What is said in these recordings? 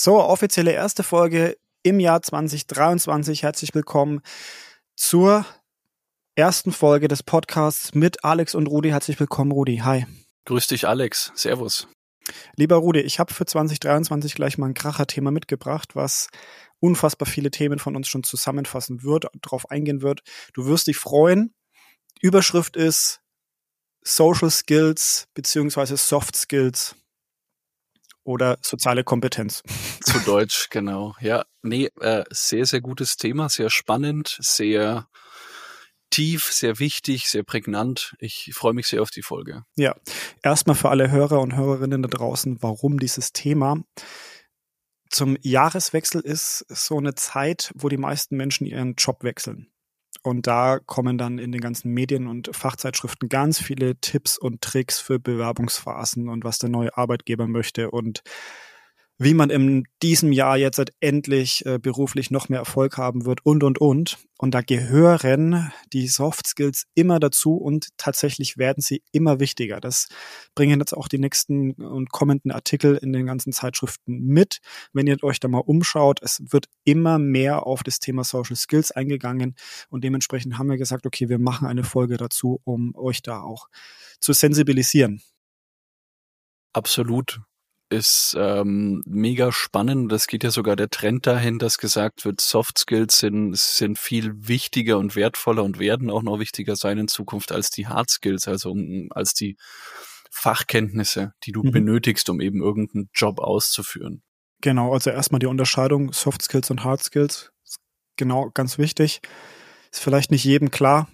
So, offizielle erste Folge im Jahr 2023. Herzlich willkommen zur ersten Folge des Podcasts mit Alex und Rudi. Herzlich willkommen, Rudi. Hi. Grüß dich, Alex. Servus. Lieber Rudi, ich habe für 2023 gleich mal ein Kracher-Thema mitgebracht, was unfassbar viele Themen von uns schon zusammenfassen wird, darauf eingehen wird. Du wirst dich freuen. Überschrift ist Social Skills beziehungsweise Soft Skills oder soziale Kompetenz. Zu Deutsch, genau. Ja, nee, äh, sehr, sehr gutes Thema, sehr spannend, sehr tief, sehr wichtig, sehr prägnant. Ich freue mich sehr auf die Folge. Ja, erstmal für alle Hörer und Hörerinnen da draußen, warum dieses Thema zum Jahreswechsel ist so eine Zeit, wo die meisten Menschen ihren Job wechseln. Und da kommen dann in den ganzen Medien und Fachzeitschriften ganz viele Tipps und Tricks für Bewerbungsphasen und was der neue Arbeitgeber möchte. Und wie man in diesem Jahr jetzt endlich äh, beruflich noch mehr Erfolg haben wird und, und, und. Und da gehören die Soft Skills immer dazu und tatsächlich werden sie immer wichtiger. Das bringen jetzt auch die nächsten und kommenden Artikel in den ganzen Zeitschriften mit. Wenn ihr euch da mal umschaut, es wird immer mehr auf das Thema Social Skills eingegangen und dementsprechend haben wir gesagt, okay, wir machen eine Folge dazu, um euch da auch zu sensibilisieren. Absolut ist ähm, mega spannend. Das geht ja sogar der Trend dahin, dass gesagt wird, Soft Skills sind, sind viel wichtiger und wertvoller und werden auch noch wichtiger sein in Zukunft als die Hard Skills, also um, als die Fachkenntnisse, die du mhm. benötigst, um eben irgendeinen Job auszuführen. Genau, also erstmal die Unterscheidung Soft Skills und Hard Skills. Genau, ganz wichtig. Ist vielleicht nicht jedem klar.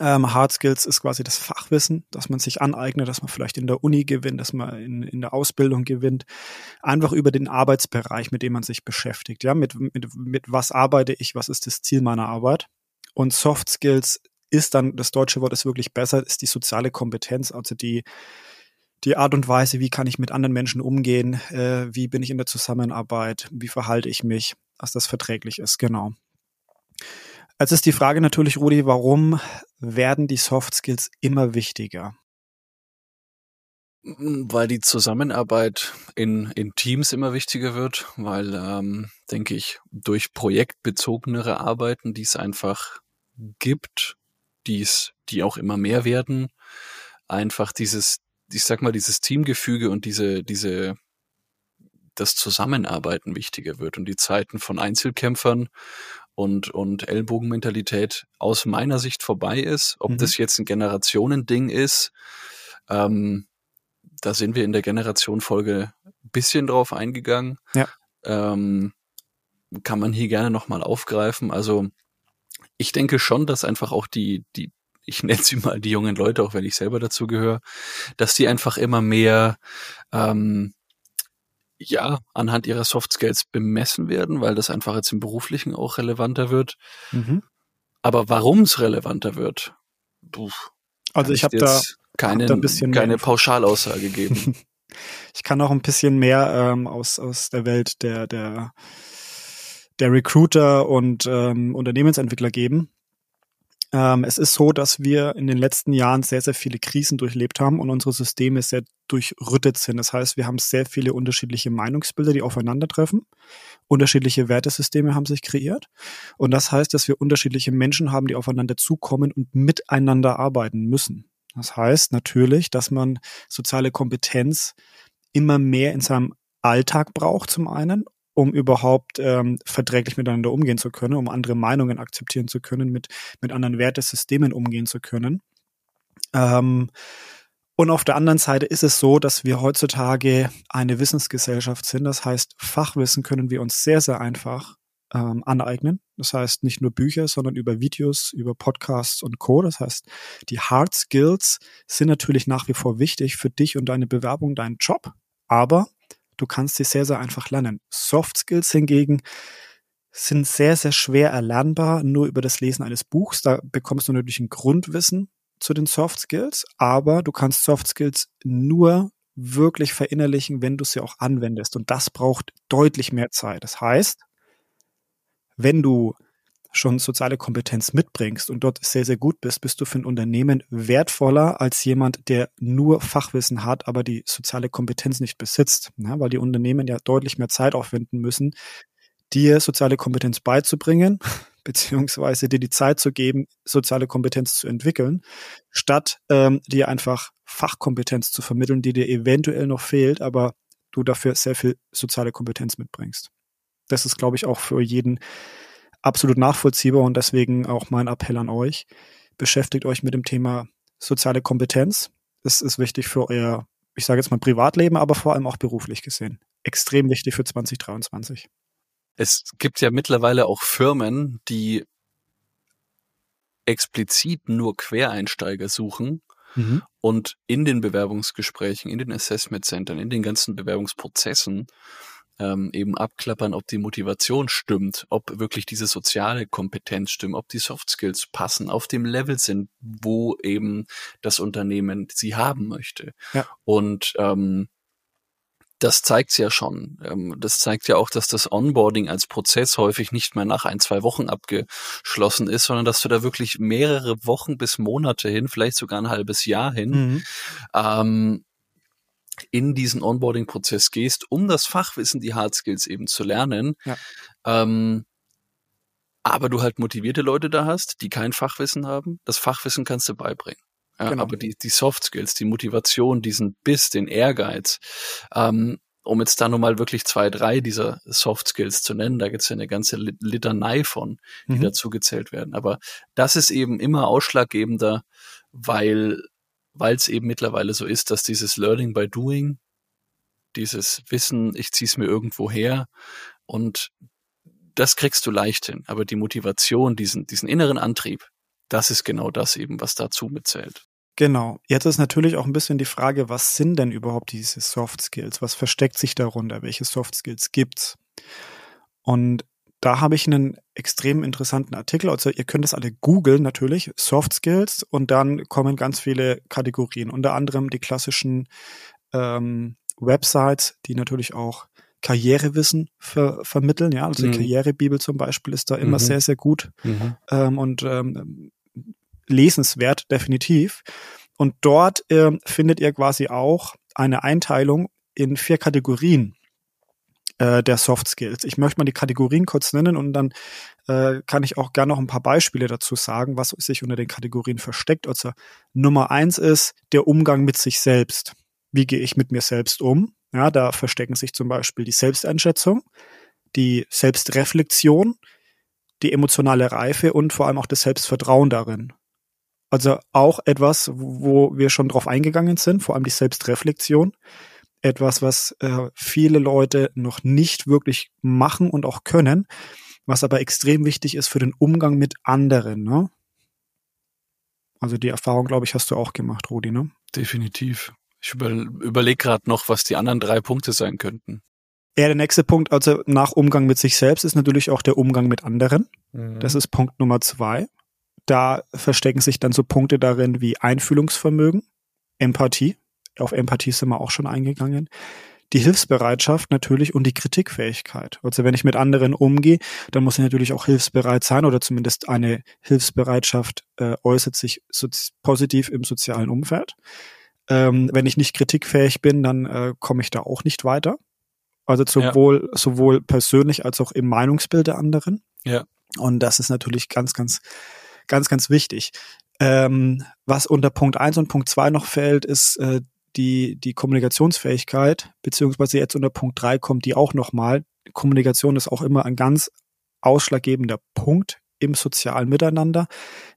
Ähm, Hard Skills ist quasi das Fachwissen, das man sich aneignet, das man vielleicht in der Uni gewinnt, das man in, in der Ausbildung gewinnt. Einfach über den Arbeitsbereich, mit dem man sich beschäftigt. Ja, mit, mit, mit was arbeite ich, was ist das Ziel meiner Arbeit? Und Soft Skills ist dann, das deutsche Wort ist wirklich besser, ist die soziale Kompetenz, also die, die Art und Weise, wie kann ich mit anderen Menschen umgehen, äh, wie bin ich in der Zusammenarbeit, wie verhalte ich mich, dass das verträglich ist, genau. Jetzt ist die Frage natürlich, Rudi, warum werden die Soft Skills immer wichtiger? Weil die Zusammenarbeit in, in Teams immer wichtiger wird, weil, ähm, denke ich, durch projektbezogenere Arbeiten, die es einfach gibt, dies, die auch immer mehr werden, einfach dieses, ich sag mal, dieses Teamgefüge und diese, diese, das Zusammenarbeiten wichtiger wird und die Zeiten von Einzelkämpfern und, und Ellbogenmentalität aus meiner Sicht vorbei ist. Ob mhm. das jetzt ein Generationending ist, ähm, da sind wir in der Generationenfolge ein bisschen drauf eingegangen. Ja. Ähm, kann man hier gerne nochmal aufgreifen. Also ich denke schon, dass einfach auch die, die, ich nenne sie mal die jungen Leute, auch wenn ich selber dazu gehöre, dass die einfach immer mehr ähm, ja, anhand ihrer Soft Skills bemessen werden, weil das einfach jetzt im Beruflichen auch relevanter wird. Mhm. Aber warum es relevanter wird, puh, also ich habe da keine, hab da ein bisschen keine Pauschalaussage geben. ich kann auch ein bisschen mehr ähm, aus, aus der Welt der, der, der Recruiter und ähm, Unternehmensentwickler geben. Ähm, es ist so, dass wir in den letzten Jahren sehr, sehr viele Krisen durchlebt haben und unsere Systeme sehr durchrüttet sind. Das heißt, wir haben sehr viele unterschiedliche Meinungsbilder, die aufeinandertreffen. Unterschiedliche Wertesysteme haben sich kreiert. Und das heißt, dass wir unterschiedliche Menschen haben, die aufeinander zukommen und miteinander arbeiten müssen. Das heißt natürlich, dass man soziale Kompetenz immer mehr in seinem Alltag braucht zum einen um überhaupt ähm, verträglich miteinander umgehen zu können, um andere Meinungen akzeptieren zu können, mit, mit anderen Wertesystemen umgehen zu können. Ähm, und auf der anderen Seite ist es so, dass wir heutzutage eine Wissensgesellschaft sind. Das heißt, Fachwissen können wir uns sehr, sehr einfach ähm, aneignen. Das heißt, nicht nur Bücher, sondern über Videos, über Podcasts und Co. Das heißt, die Hard Skills sind natürlich nach wie vor wichtig für dich und deine Bewerbung, deinen Job. Aber Du kannst sie sehr, sehr einfach lernen. Soft Skills hingegen sind sehr, sehr schwer erlernbar, nur über das Lesen eines Buchs. Da bekommst du natürlich ein Grundwissen zu den Soft Skills, aber du kannst Soft Skills nur wirklich verinnerlichen, wenn du sie auch anwendest. Und das braucht deutlich mehr Zeit. Das heißt, wenn du schon soziale Kompetenz mitbringst und dort sehr, sehr gut bist, bist du für ein Unternehmen wertvoller als jemand, der nur Fachwissen hat, aber die soziale Kompetenz nicht besitzt. Ja, weil die Unternehmen ja deutlich mehr Zeit aufwenden müssen, dir soziale Kompetenz beizubringen, beziehungsweise dir die Zeit zu geben, soziale Kompetenz zu entwickeln, statt ähm, dir einfach Fachkompetenz zu vermitteln, die dir eventuell noch fehlt, aber du dafür sehr viel soziale Kompetenz mitbringst. Das ist, glaube ich, auch für jeden absolut nachvollziehbar und deswegen auch mein Appell an euch. Beschäftigt euch mit dem Thema soziale Kompetenz. Das ist wichtig für euer, ich sage jetzt mal Privatleben, aber vor allem auch beruflich gesehen. Extrem wichtig für 2023. Es gibt ja mittlerweile auch Firmen, die explizit nur Quereinsteiger suchen mhm. und in den Bewerbungsgesprächen, in den Assessment Centern, in den ganzen Bewerbungsprozessen ähm, eben abklappern, ob die Motivation stimmt, ob wirklich diese soziale Kompetenz stimmt, ob die Soft Skills passen, auf dem Level sind, wo eben das Unternehmen sie haben möchte. Ja. Und ähm, das zeigt's ja schon. Ähm, das zeigt ja auch, dass das Onboarding als Prozess häufig nicht mehr nach ein, zwei Wochen abgeschlossen ist, sondern dass du da wirklich mehrere Wochen bis Monate hin, vielleicht sogar ein halbes Jahr hin, mhm. ähm, in diesen Onboarding-Prozess gehst, um das Fachwissen, die Hard Skills eben zu lernen. Ja. Ähm, aber du halt motivierte Leute da hast, die kein Fachwissen haben. Das Fachwissen kannst du beibringen. Ja, genau. Aber die, die Soft Skills, die Motivation, diesen Biss, den Ehrgeiz, ähm, um jetzt da nur mal wirklich zwei, drei dieser Soft Skills zu nennen, da gibt's ja eine ganze Litanei von, die mhm. dazu gezählt werden. Aber das ist eben immer ausschlaggebender, weil weil es eben mittlerweile so ist, dass dieses Learning by Doing, dieses Wissen, ich ziehe es mir irgendwo her und das kriegst du leicht hin. Aber die Motivation, diesen, diesen inneren Antrieb, das ist genau das eben, was dazu mitzählt. Genau. Jetzt ist natürlich auch ein bisschen die Frage, was sind denn überhaupt diese Soft Skills? Was versteckt sich darunter? Welche Soft Skills gibt's? Und da habe ich einen extrem interessanten Artikel. Also ihr könnt es alle googeln natürlich, Soft Skills, und dann kommen ganz viele Kategorien, unter anderem die klassischen ähm, Websites, die natürlich auch Karrierewissen ver vermitteln. Ja, also mhm. die Karrierebibel zum Beispiel ist da immer mhm. sehr, sehr gut mhm. ähm, und ähm, lesenswert, definitiv. Und dort ähm, findet ihr quasi auch eine Einteilung in vier Kategorien äh, der Soft Skills. Ich möchte mal die Kategorien kurz nennen und dann äh, kann ich auch gerne noch ein paar Beispiele dazu sagen, was sich unter den Kategorien versteckt. Also Nummer eins ist der Umgang mit sich selbst. Wie gehe ich mit mir selbst um? Ja, da verstecken sich zum Beispiel die Selbsteinschätzung, die Selbstreflexion, die emotionale Reife und vor allem auch das Selbstvertrauen darin. Also auch etwas, wo wir schon drauf eingegangen sind, vor allem die Selbstreflexion etwas, was äh, viele Leute noch nicht wirklich machen und auch können, was aber extrem wichtig ist für den Umgang mit anderen. Ne? Also die Erfahrung, glaube ich, hast du auch gemacht, Rudi, ne? Definitiv. Ich über, überlege gerade noch, was die anderen drei Punkte sein könnten. Ja, der nächste Punkt, also nach Umgang mit sich selbst, ist natürlich auch der Umgang mit anderen. Mhm. Das ist Punkt Nummer zwei. Da verstecken sich dann so Punkte darin wie Einfühlungsvermögen, Empathie, auf Empathie sind wir auch schon eingegangen. Die Hilfsbereitschaft natürlich und die Kritikfähigkeit. Also wenn ich mit anderen umgehe, dann muss ich natürlich auch hilfsbereit sein oder zumindest eine Hilfsbereitschaft äh, äußert sich so positiv im sozialen Umfeld. Ähm, wenn ich nicht kritikfähig bin, dann äh, komme ich da auch nicht weiter. Also sowohl, ja. sowohl persönlich als auch im Meinungsbild der anderen. Ja. Und das ist natürlich ganz, ganz, ganz, ganz wichtig. Ähm, was unter Punkt eins und Punkt zwei noch fällt, ist äh, die, die Kommunikationsfähigkeit, beziehungsweise jetzt unter Punkt drei kommt die auch nochmal. Kommunikation ist auch immer ein ganz ausschlaggebender Punkt im sozialen Miteinander.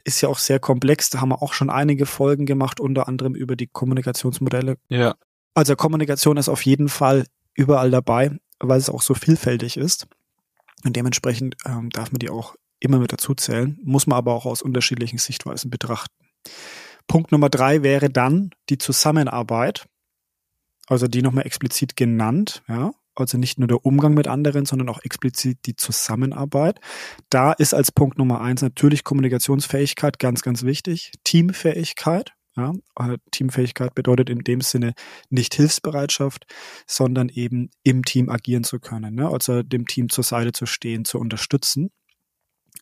Ist ja auch sehr komplex. Da haben wir auch schon einige Folgen gemacht, unter anderem über die Kommunikationsmodelle. Ja. Also Kommunikation ist auf jeden Fall überall dabei, weil es auch so vielfältig ist. Und dementsprechend ähm, darf man die auch immer mit dazu zählen, muss man aber auch aus unterschiedlichen Sichtweisen betrachten. Punkt Nummer drei wäre dann die Zusammenarbeit. Also die nochmal explizit genannt, ja. Also nicht nur der Umgang mit anderen, sondern auch explizit die Zusammenarbeit. Da ist als Punkt Nummer eins natürlich Kommunikationsfähigkeit ganz, ganz wichtig. Teamfähigkeit. Ja, äh, Teamfähigkeit bedeutet in dem Sinne nicht Hilfsbereitschaft, sondern eben im Team agieren zu können. Ne? Also dem Team zur Seite zu stehen, zu unterstützen.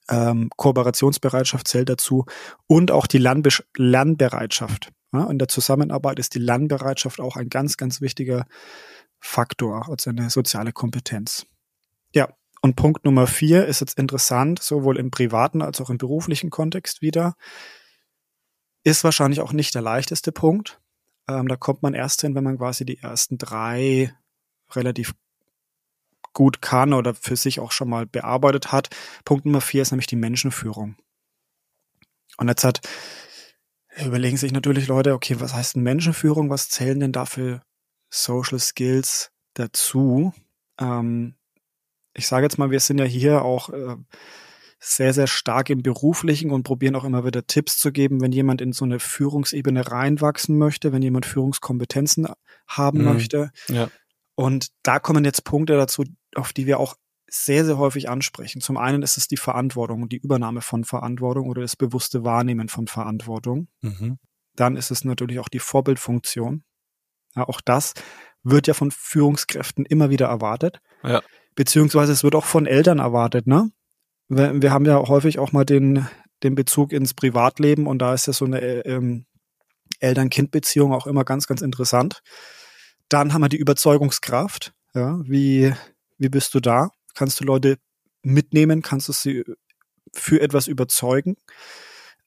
Ähm, Kooperationsbereitschaft zählt dazu und auch die Lernbe Lernbereitschaft. Ja, in der Zusammenarbeit ist die Lernbereitschaft auch ein ganz, ganz wichtiger Faktor, also eine soziale Kompetenz. Ja, und Punkt Nummer vier ist jetzt interessant, sowohl im privaten als auch im beruflichen Kontext wieder. Ist wahrscheinlich auch nicht der leichteste Punkt. Ähm, da kommt man erst hin, wenn man quasi die ersten drei relativ gut kann oder für sich auch schon mal bearbeitet hat. Punkt Nummer vier ist nämlich die Menschenführung. Und jetzt hat, überlegen sich natürlich Leute, okay, was heißt denn Menschenführung? Was zählen denn da für Social Skills dazu? Ähm, ich sage jetzt mal, wir sind ja hier auch äh, sehr, sehr stark im Beruflichen und probieren auch immer wieder Tipps zu geben, wenn jemand in so eine Führungsebene reinwachsen möchte, wenn jemand Führungskompetenzen haben mhm. möchte. Ja. Und da kommen jetzt Punkte dazu, auf die wir auch sehr, sehr häufig ansprechen. Zum einen ist es die Verantwortung und die Übernahme von Verantwortung oder das bewusste Wahrnehmen von Verantwortung. Mhm. Dann ist es natürlich auch die Vorbildfunktion. Ja, auch das wird ja von Führungskräften immer wieder erwartet. Ja. Beziehungsweise es wird auch von Eltern erwartet, ne? Wir, wir haben ja häufig auch mal den, den Bezug ins Privatleben und da ist ja so eine ähm, Eltern-Kind-Beziehung auch immer ganz, ganz interessant. Dann haben wir die Überzeugungskraft. Ja, wie, wie bist du da? Kannst du Leute mitnehmen? Kannst du sie für etwas überzeugen?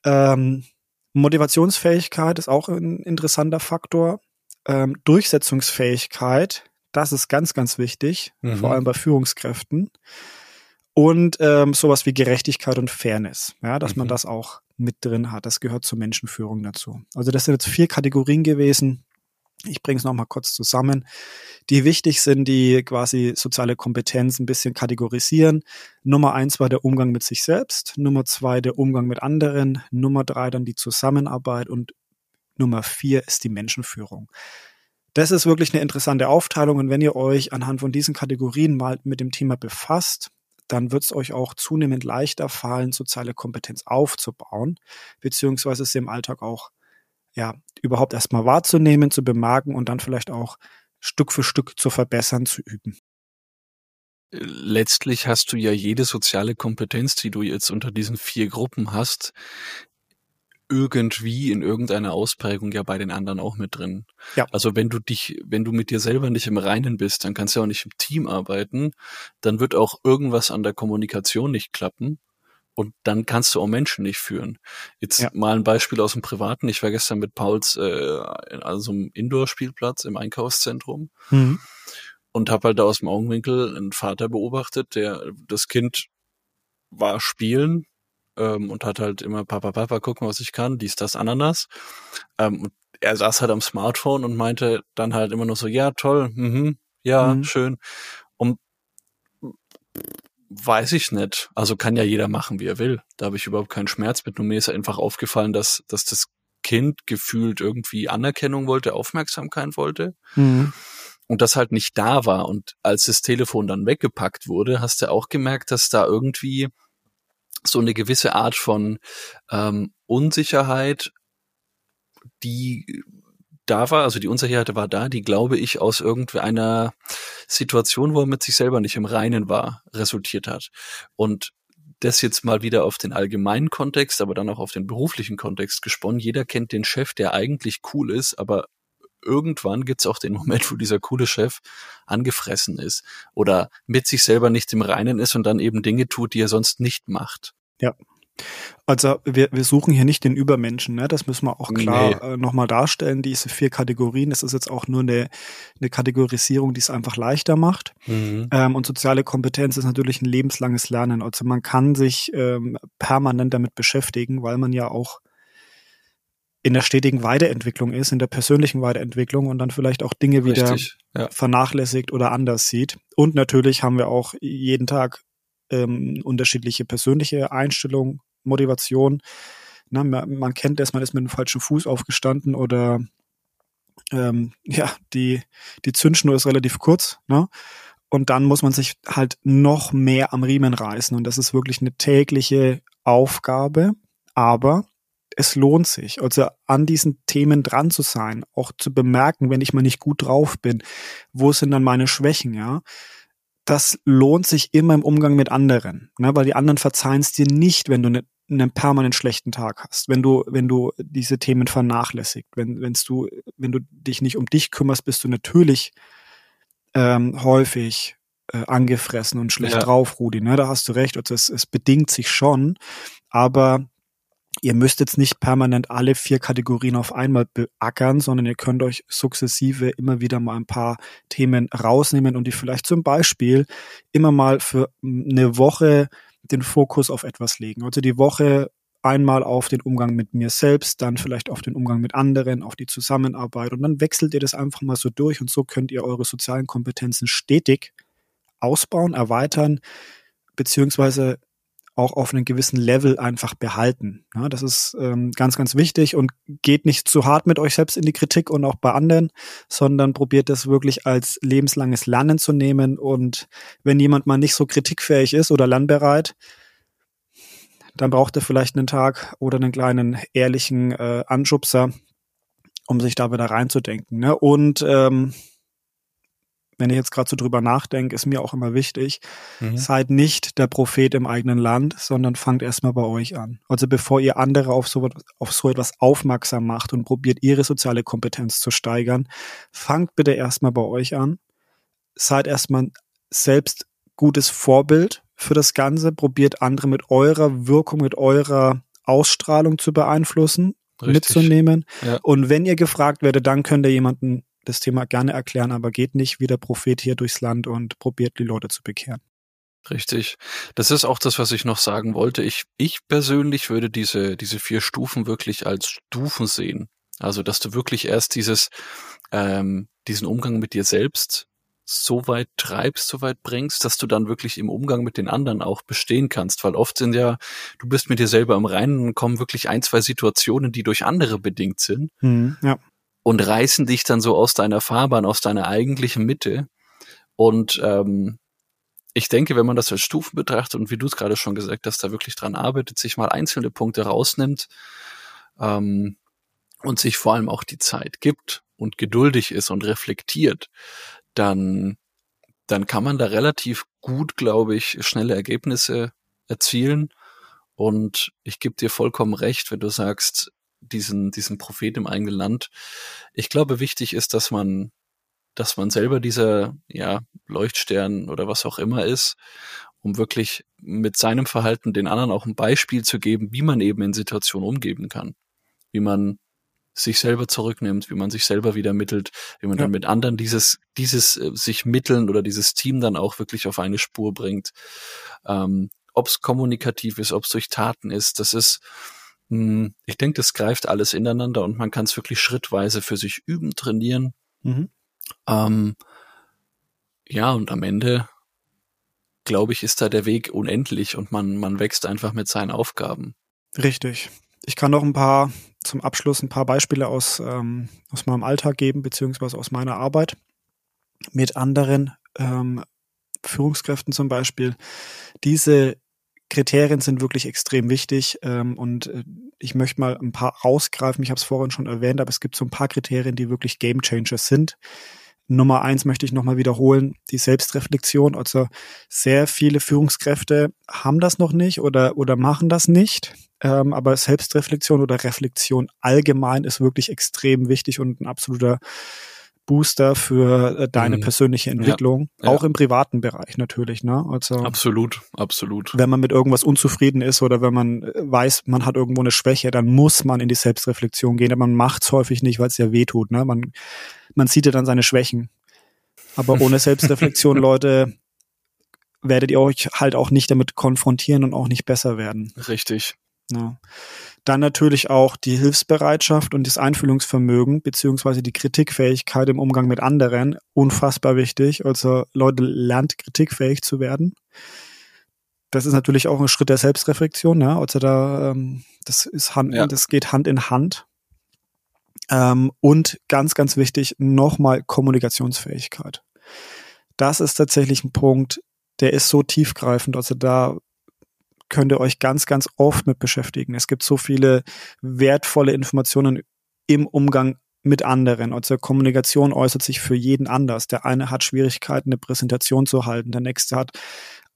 Ähm, Motivationsfähigkeit ist auch ein interessanter Faktor. Ähm, Durchsetzungsfähigkeit, das ist ganz, ganz wichtig, mhm. vor allem bei Führungskräften. Und ähm, sowas wie Gerechtigkeit und Fairness, ja, dass mhm. man das auch mit drin hat. Das gehört zur Menschenführung dazu. Also das sind jetzt vier Kategorien gewesen. Ich bringe es nochmal kurz zusammen, die wichtig sind, die quasi soziale Kompetenz ein bisschen kategorisieren. Nummer eins war der Umgang mit sich selbst, Nummer zwei der Umgang mit anderen, Nummer drei dann die Zusammenarbeit und Nummer vier ist die Menschenführung. Das ist wirklich eine interessante Aufteilung und wenn ihr euch anhand von diesen Kategorien mal mit dem Thema befasst, dann wird es euch auch zunehmend leichter fallen, soziale Kompetenz aufzubauen, beziehungsweise sie im Alltag auch ja überhaupt erstmal wahrzunehmen, zu bemerken und dann vielleicht auch Stück für Stück zu verbessern, zu üben. Letztlich hast du ja jede soziale Kompetenz, die du jetzt unter diesen vier Gruppen hast, irgendwie in irgendeiner Ausprägung ja bei den anderen auch mit drin. Ja. Also wenn du dich, wenn du mit dir selber nicht im Reinen bist, dann kannst du ja auch nicht im Team arbeiten, dann wird auch irgendwas an der Kommunikation nicht klappen und dann kannst du auch Menschen nicht führen. Jetzt ja. mal ein Beispiel aus dem Privaten. Ich war gestern mit Pauls äh, also im Indoor-Spielplatz im Einkaufszentrum mhm. und habe halt da aus dem Augenwinkel einen Vater beobachtet, der das Kind war spielen ähm, und hat halt immer Papa, Papa, guck mal, was ich kann, dies, das, Ananas. Ähm, und er saß halt am Smartphone und meinte dann halt immer nur so, ja, toll, mhm, ja, mhm. schön. Und weiß ich nicht. Also kann ja jeder machen, wie er will. Da habe ich überhaupt keinen Schmerz mit. Nur mir ist einfach aufgefallen, dass, dass das Kind gefühlt irgendwie Anerkennung wollte, Aufmerksamkeit wollte. Mhm. Und das halt nicht da war. Und als das Telefon dann weggepackt wurde, hast du auch gemerkt, dass da irgendwie so eine gewisse Art von ähm, Unsicherheit, die da war, also die Unsicherheit war da, die glaube ich aus irgendeiner Situation, wo er mit sich selber nicht im Reinen war, resultiert hat. Und das jetzt mal wieder auf den allgemeinen Kontext, aber dann auch auf den beruflichen Kontext gesponnen. Jeder kennt den Chef, der eigentlich cool ist, aber irgendwann gibt's auch den Moment, wo dieser coole Chef angefressen ist oder mit sich selber nicht im Reinen ist und dann eben Dinge tut, die er sonst nicht macht. Ja. Also wir, wir suchen hier nicht den Übermenschen, ne? das müssen wir auch klar nee. äh, nochmal darstellen. Diese vier Kategorien, das ist jetzt auch nur eine, eine Kategorisierung, die es einfach leichter macht. Mhm. Ähm, und soziale Kompetenz ist natürlich ein lebenslanges Lernen. Also man kann sich ähm, permanent damit beschäftigen, weil man ja auch in der stetigen Weiterentwicklung ist, in der persönlichen Weiterentwicklung und dann vielleicht auch Dinge wieder ja. vernachlässigt oder anders sieht. Und natürlich haben wir auch jeden Tag ähm, unterschiedliche persönliche Einstellungen, Motivation. Na, man, man, kennt das, man ist mit dem falschen Fuß aufgestanden oder ähm, ja, die, die Zündschnur ist relativ kurz. Ne? Und dann muss man sich halt noch mehr am Riemen reißen. Und das ist wirklich eine tägliche Aufgabe. Aber es lohnt sich, also an diesen Themen dran zu sein, auch zu bemerken, wenn ich mal nicht gut drauf bin, wo sind dann meine Schwächen, ja das lohnt sich immer im Umgang mit anderen, ne? weil die anderen verzeihen es dir nicht, wenn du ne, einen permanent schlechten Tag hast, wenn du, wenn du diese Themen vernachlässigt, wenn, wenn's du, wenn du dich nicht um dich kümmerst, bist du natürlich ähm, häufig äh, angefressen und schlecht ja. drauf, Rudi. Ne? Da hast du recht, also es, es bedingt sich schon, aber ihr müsst jetzt nicht permanent alle vier Kategorien auf einmal beackern, sondern ihr könnt euch sukzessive immer wieder mal ein paar Themen rausnehmen und die vielleicht zum Beispiel immer mal für eine Woche den Fokus auf etwas legen. Also die Woche einmal auf den Umgang mit mir selbst, dann vielleicht auf den Umgang mit anderen, auf die Zusammenarbeit und dann wechselt ihr das einfach mal so durch und so könnt ihr eure sozialen Kompetenzen stetig ausbauen, erweitern, beziehungsweise auch auf einem gewissen Level einfach behalten. Ja, das ist ähm, ganz, ganz wichtig und geht nicht zu hart mit euch selbst in die Kritik und auch bei anderen, sondern probiert das wirklich als lebenslanges Lernen zu nehmen. Und wenn jemand mal nicht so kritikfähig ist oder lernbereit, dann braucht er vielleicht einen Tag oder einen kleinen ehrlichen äh, Anschubser, um sich da wieder reinzudenken. Ne? Und ähm, wenn ich jetzt gerade so drüber nachdenke, ist mir auch immer wichtig, mhm. seid nicht der Prophet im eigenen Land, sondern fangt erstmal bei euch an. Also bevor ihr andere auf so, auf so etwas aufmerksam macht und probiert, ihre soziale Kompetenz zu steigern, fangt bitte erstmal bei euch an. Seid erstmal selbst gutes Vorbild für das Ganze, probiert andere mit eurer Wirkung, mit eurer Ausstrahlung zu beeinflussen, Richtig. mitzunehmen. Ja. Und wenn ihr gefragt werdet, dann könnt ihr jemanden das Thema gerne erklären, aber geht nicht wie der Prophet hier durchs Land und probiert die Leute zu bekehren. Richtig. Das ist auch das, was ich noch sagen wollte. Ich, ich persönlich würde diese, diese vier Stufen wirklich als Stufen sehen. Also, dass du wirklich erst dieses, ähm, diesen Umgang mit dir selbst so weit treibst, so weit bringst, dass du dann wirklich im Umgang mit den anderen auch bestehen kannst. Weil oft sind ja, du bist mit dir selber im Reinen und kommen wirklich ein, zwei Situationen, die durch andere bedingt sind. Hm, ja und reißen dich dann so aus deiner Fahrbahn, aus deiner eigentlichen Mitte. Und ähm, ich denke, wenn man das als Stufen betrachtet und wie du es gerade schon gesagt hast, da wirklich dran arbeitet, sich mal einzelne Punkte rausnimmt ähm, und sich vor allem auch die Zeit gibt und geduldig ist und reflektiert, dann, dann kann man da relativ gut, glaube ich, schnelle Ergebnisse erzielen. Und ich gebe dir vollkommen recht, wenn du sagst, diesen, diesen Prophet im eigenen Land. Ich glaube, wichtig ist, dass man, dass man selber dieser, ja, Leuchtstern oder was auch immer ist, um wirklich mit seinem Verhalten den anderen auch ein Beispiel zu geben, wie man eben in Situationen umgeben kann. Wie man sich selber zurücknimmt, wie man sich selber wieder mittelt, wie man ja. dann mit anderen dieses, dieses äh, sich mitteln oder dieses Team dann auch wirklich auf eine Spur bringt. Ähm, ob es kommunikativ ist, ob es durch Taten ist, das ist, ich denke, das greift alles ineinander und man kann es wirklich schrittweise für sich üben, trainieren. Mhm. Ähm, ja, und am Ende, glaube ich, ist da der Weg unendlich und man, man wächst einfach mit seinen Aufgaben. Richtig. Ich kann noch ein paar, zum Abschluss ein paar Beispiele aus, ähm, aus meinem Alltag geben, beziehungsweise aus meiner Arbeit mit anderen ähm, Führungskräften zum Beispiel. Diese Kriterien sind wirklich extrem wichtig ähm, und äh, ich möchte mal ein paar rausgreifen. Ich habe es vorhin schon erwähnt, aber es gibt so ein paar Kriterien, die wirklich Game Changers sind. Nummer eins möchte ich nochmal wiederholen, die Selbstreflexion. Also sehr viele Führungskräfte haben das noch nicht oder, oder machen das nicht. Ähm, aber Selbstreflexion oder Reflexion allgemein ist wirklich extrem wichtig und ein absoluter Booster für äh, deine mhm. persönliche Entwicklung, ja, auch ja. im privaten Bereich natürlich, ne? Also absolut, absolut. Wenn man mit irgendwas unzufrieden ist oder wenn man äh, weiß, man hat irgendwo eine Schwäche, dann muss man in die Selbstreflexion gehen. Aber man macht's häufig nicht, weil es ja weh tut, ne? Man man sieht ja dann seine Schwächen. Aber ohne Selbstreflexion, Leute, werdet ihr euch halt auch nicht damit konfrontieren und auch nicht besser werden. Richtig. Ja. Dann natürlich auch die Hilfsbereitschaft und das Einfühlungsvermögen beziehungsweise die Kritikfähigkeit im Umgang mit anderen. Unfassbar wichtig. Also Leute, lernt kritikfähig zu werden. Das ist natürlich auch ein Schritt der Selbstreflexion. Ja? Also da, ähm, das ist Hand, ja. das geht Hand in Hand. Ähm, und ganz, ganz wichtig, nochmal Kommunikationsfähigkeit. Das ist tatsächlich ein Punkt, der ist so tiefgreifend. Also da könnt ihr euch ganz, ganz oft mit beschäftigen. Es gibt so viele wertvolle Informationen im Umgang mit anderen. Also Kommunikation äußert sich für jeden anders. Der eine hat Schwierigkeiten, eine Präsentation zu halten, der nächste hat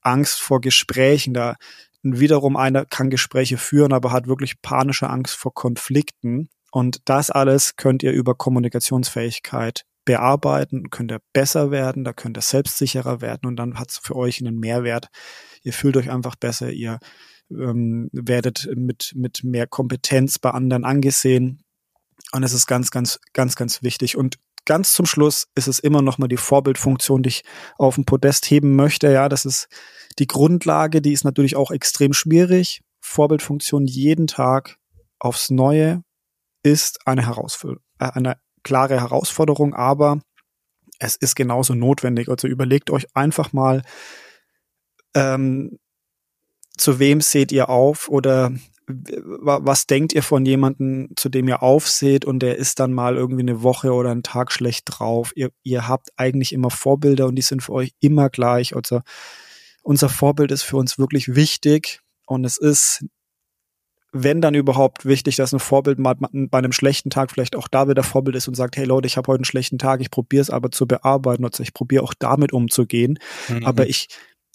Angst vor Gesprächen. Da wiederum einer kann Gespräche führen, aber hat wirklich panische Angst vor Konflikten. Und das alles könnt ihr über Kommunikationsfähigkeit bearbeiten, könnt ihr besser werden, da könnt ihr selbstsicherer werden und dann hat es für euch einen Mehrwert. Ihr fühlt euch einfach besser, ihr ähm, werdet mit, mit mehr Kompetenz bei anderen angesehen. Und es ist ganz, ganz, ganz, ganz wichtig. Und ganz zum Schluss ist es immer noch mal die Vorbildfunktion, die ich auf dem Podest heben möchte. Ja, das ist die Grundlage, die ist natürlich auch extrem schwierig. Vorbildfunktion jeden Tag aufs Neue ist eine Herausforderung, äh, eine klare Herausforderung, aber es ist genauso notwendig. Also überlegt euch einfach mal, ähm, zu wem seht ihr auf oder was denkt ihr von jemandem, zu dem ihr aufseht und der ist dann mal irgendwie eine Woche oder einen Tag schlecht drauf? Ihr, ihr habt eigentlich immer Vorbilder und die sind für euch immer gleich. Also unser Vorbild ist für uns wirklich wichtig und es ist, wenn dann überhaupt wichtig, dass ein Vorbild mal bei einem schlechten Tag vielleicht auch da wieder Vorbild ist und sagt, hey Leute, ich habe heute einen schlechten Tag, ich probiere es aber zu bearbeiten, also ich probiere auch damit umzugehen, mhm. aber ich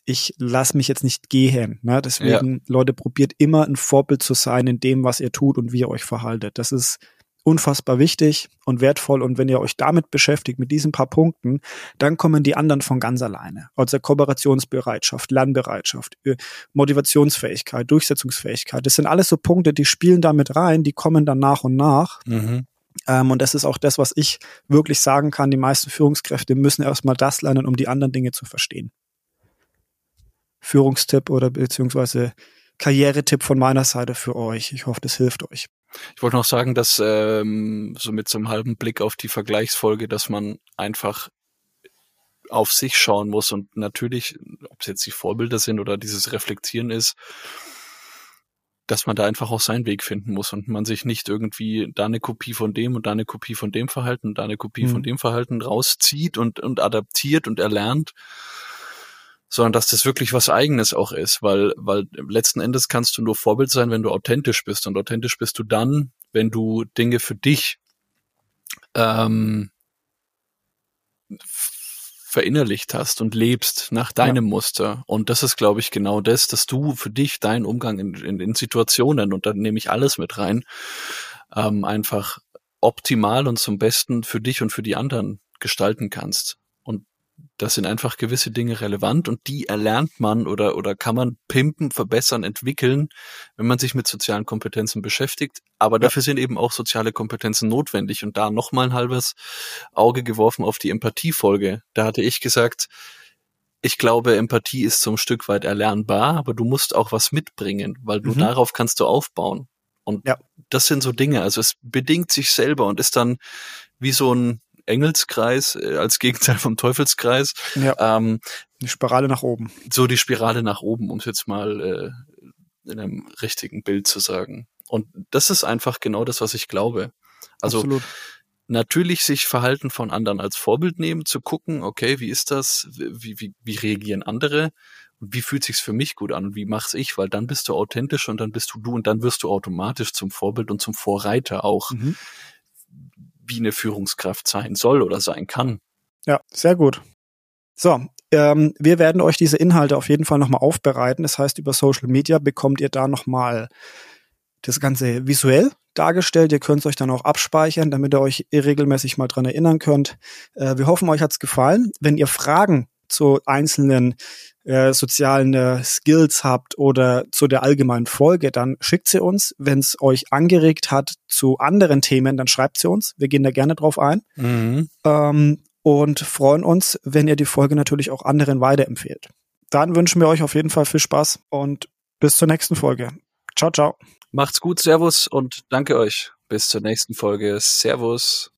ich lasse mich jetzt nicht gehen. Ne? Deswegen, ja. Leute, probiert immer ein Vorbild zu sein in dem, was ihr tut und wie ihr euch verhaltet. Das ist unfassbar wichtig und wertvoll. Und wenn ihr euch damit beschäftigt, mit diesen paar Punkten, dann kommen die anderen von ganz alleine. Also Kooperationsbereitschaft, Lernbereitschaft, äh, Motivationsfähigkeit, Durchsetzungsfähigkeit. Das sind alles so Punkte, die spielen damit rein, die kommen dann nach und nach. Mhm. Ähm, und das ist auch das, was ich wirklich sagen kann. Die meisten Führungskräfte müssen erstmal das lernen, um die anderen Dinge zu verstehen. Führungstipp oder beziehungsweise Karrieretipp von meiner Seite für euch. Ich hoffe, das hilft euch. Ich wollte noch sagen, dass ähm, so mit so einem halben Blick auf die Vergleichsfolge, dass man einfach auf sich schauen muss und natürlich, ob es jetzt die Vorbilder sind oder dieses Reflektieren ist, dass man da einfach auch seinen Weg finden muss und man sich nicht irgendwie da eine Kopie von dem und da eine Kopie von dem Verhalten und da eine Kopie mhm. von dem Verhalten rauszieht und, und adaptiert und erlernt, sondern dass das wirklich was Eigenes auch ist, weil, weil letzten Endes kannst du nur Vorbild sein, wenn du authentisch bist und authentisch bist du dann, wenn du Dinge für dich ähm, verinnerlicht hast und lebst nach deinem ja. Muster. Und das ist, glaube ich, genau das, dass du für dich deinen Umgang in, in, in Situationen, und da nehme ich alles mit rein, ähm, einfach optimal und zum Besten für dich und für die anderen gestalten kannst das sind einfach gewisse Dinge relevant und die erlernt man oder, oder kann man pimpen, verbessern, entwickeln, wenn man sich mit sozialen Kompetenzen beschäftigt. Aber dafür sind eben auch soziale Kompetenzen notwendig. Und da nochmal ein halbes Auge geworfen auf die Empathiefolge. Da hatte ich gesagt, ich glaube, Empathie ist zum Stück weit erlernbar, aber du musst auch was mitbringen, weil du mhm. darauf kannst du aufbauen. Und ja. das sind so Dinge. Also es bedingt sich selber und ist dann wie so ein Engelskreis äh, als Gegenteil vom Teufelskreis. Ja. Ähm, die Spirale nach oben. So die Spirale nach oben, um es jetzt mal äh, in einem richtigen Bild zu sagen. Und das ist einfach genau das, was ich glaube. Also Absolut. natürlich sich Verhalten von anderen als Vorbild nehmen, zu gucken, okay, wie ist das, wie, wie, wie reagieren andere und wie fühlt sich's für mich gut an und wie mach's ich, weil dann bist du authentisch und dann bist du du und dann wirst du automatisch zum Vorbild und zum Vorreiter auch. Mhm wie eine Führungskraft sein soll oder sein kann. Ja, sehr gut. So, ähm, wir werden euch diese Inhalte auf jeden Fall nochmal aufbereiten. Das heißt, über Social Media bekommt ihr da nochmal das Ganze visuell dargestellt. Ihr könnt es euch dann auch abspeichern, damit ihr euch regelmäßig mal dran erinnern könnt. Äh, wir hoffen, euch hat's gefallen. Wenn ihr Fragen zu einzelnen äh, sozialen äh, Skills habt oder zu der allgemeinen Folge, dann schickt sie uns. Wenn es euch angeregt hat zu anderen Themen, dann schreibt sie uns. Wir gehen da gerne drauf ein. Mhm. Ähm, und freuen uns, wenn ihr die Folge natürlich auch anderen weiterempfehlt. Dann wünschen wir euch auf jeden Fall viel Spaß und bis zur nächsten Folge. Ciao, ciao. Macht's gut, Servus und danke euch. Bis zur nächsten Folge. Servus.